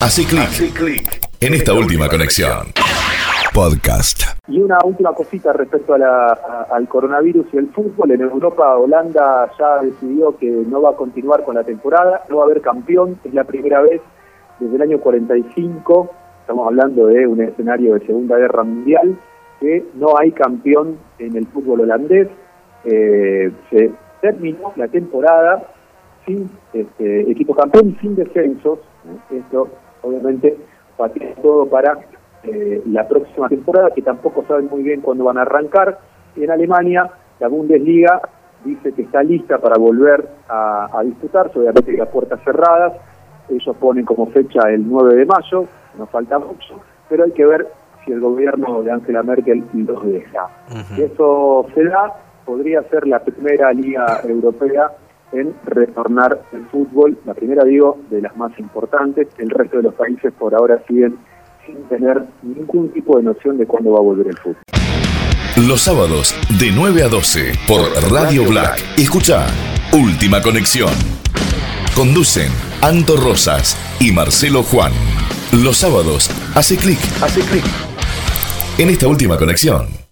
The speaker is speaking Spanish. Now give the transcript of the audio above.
Hace clic en esta última conexión. Podcast. Y una última cosita respecto a la, a- al coronavirus y el fútbol. En Europa, Holanda ya decidió que no va a continuar con la temporada, no va a haber campeón. Es la primera vez desde el año 45, estamos hablando de un escenario de Segunda Guerra Mundial, que no hay campeón en el fútbol holandés. Eh, se terminó la temporada sin este, equipo campeón sin descensos. Esto, obviamente, patea todo para eh, la próxima temporada, que tampoco saben muy bien cuándo van a arrancar. En Alemania, la Bundesliga dice que está lista para volver a, a disputarse, obviamente las puertas cerradas. Ellos ponen como fecha el 9 de mayo, no falta mucho, pero hay que ver si el gobierno de Angela Merkel los deja. Si eso se da, podría ser la primera liga europea en retornar el fútbol, la primera digo, de las más importantes, el resto de los países por ahora siguen sin tener ningún tipo de noción de cuándo va a volver el fútbol. Los sábados de 9 a 12 por Radio Black. Escucha Última Conexión. Conducen Anto Rosas y Marcelo Juan. Los sábados hace clic, hace clic en esta última conexión.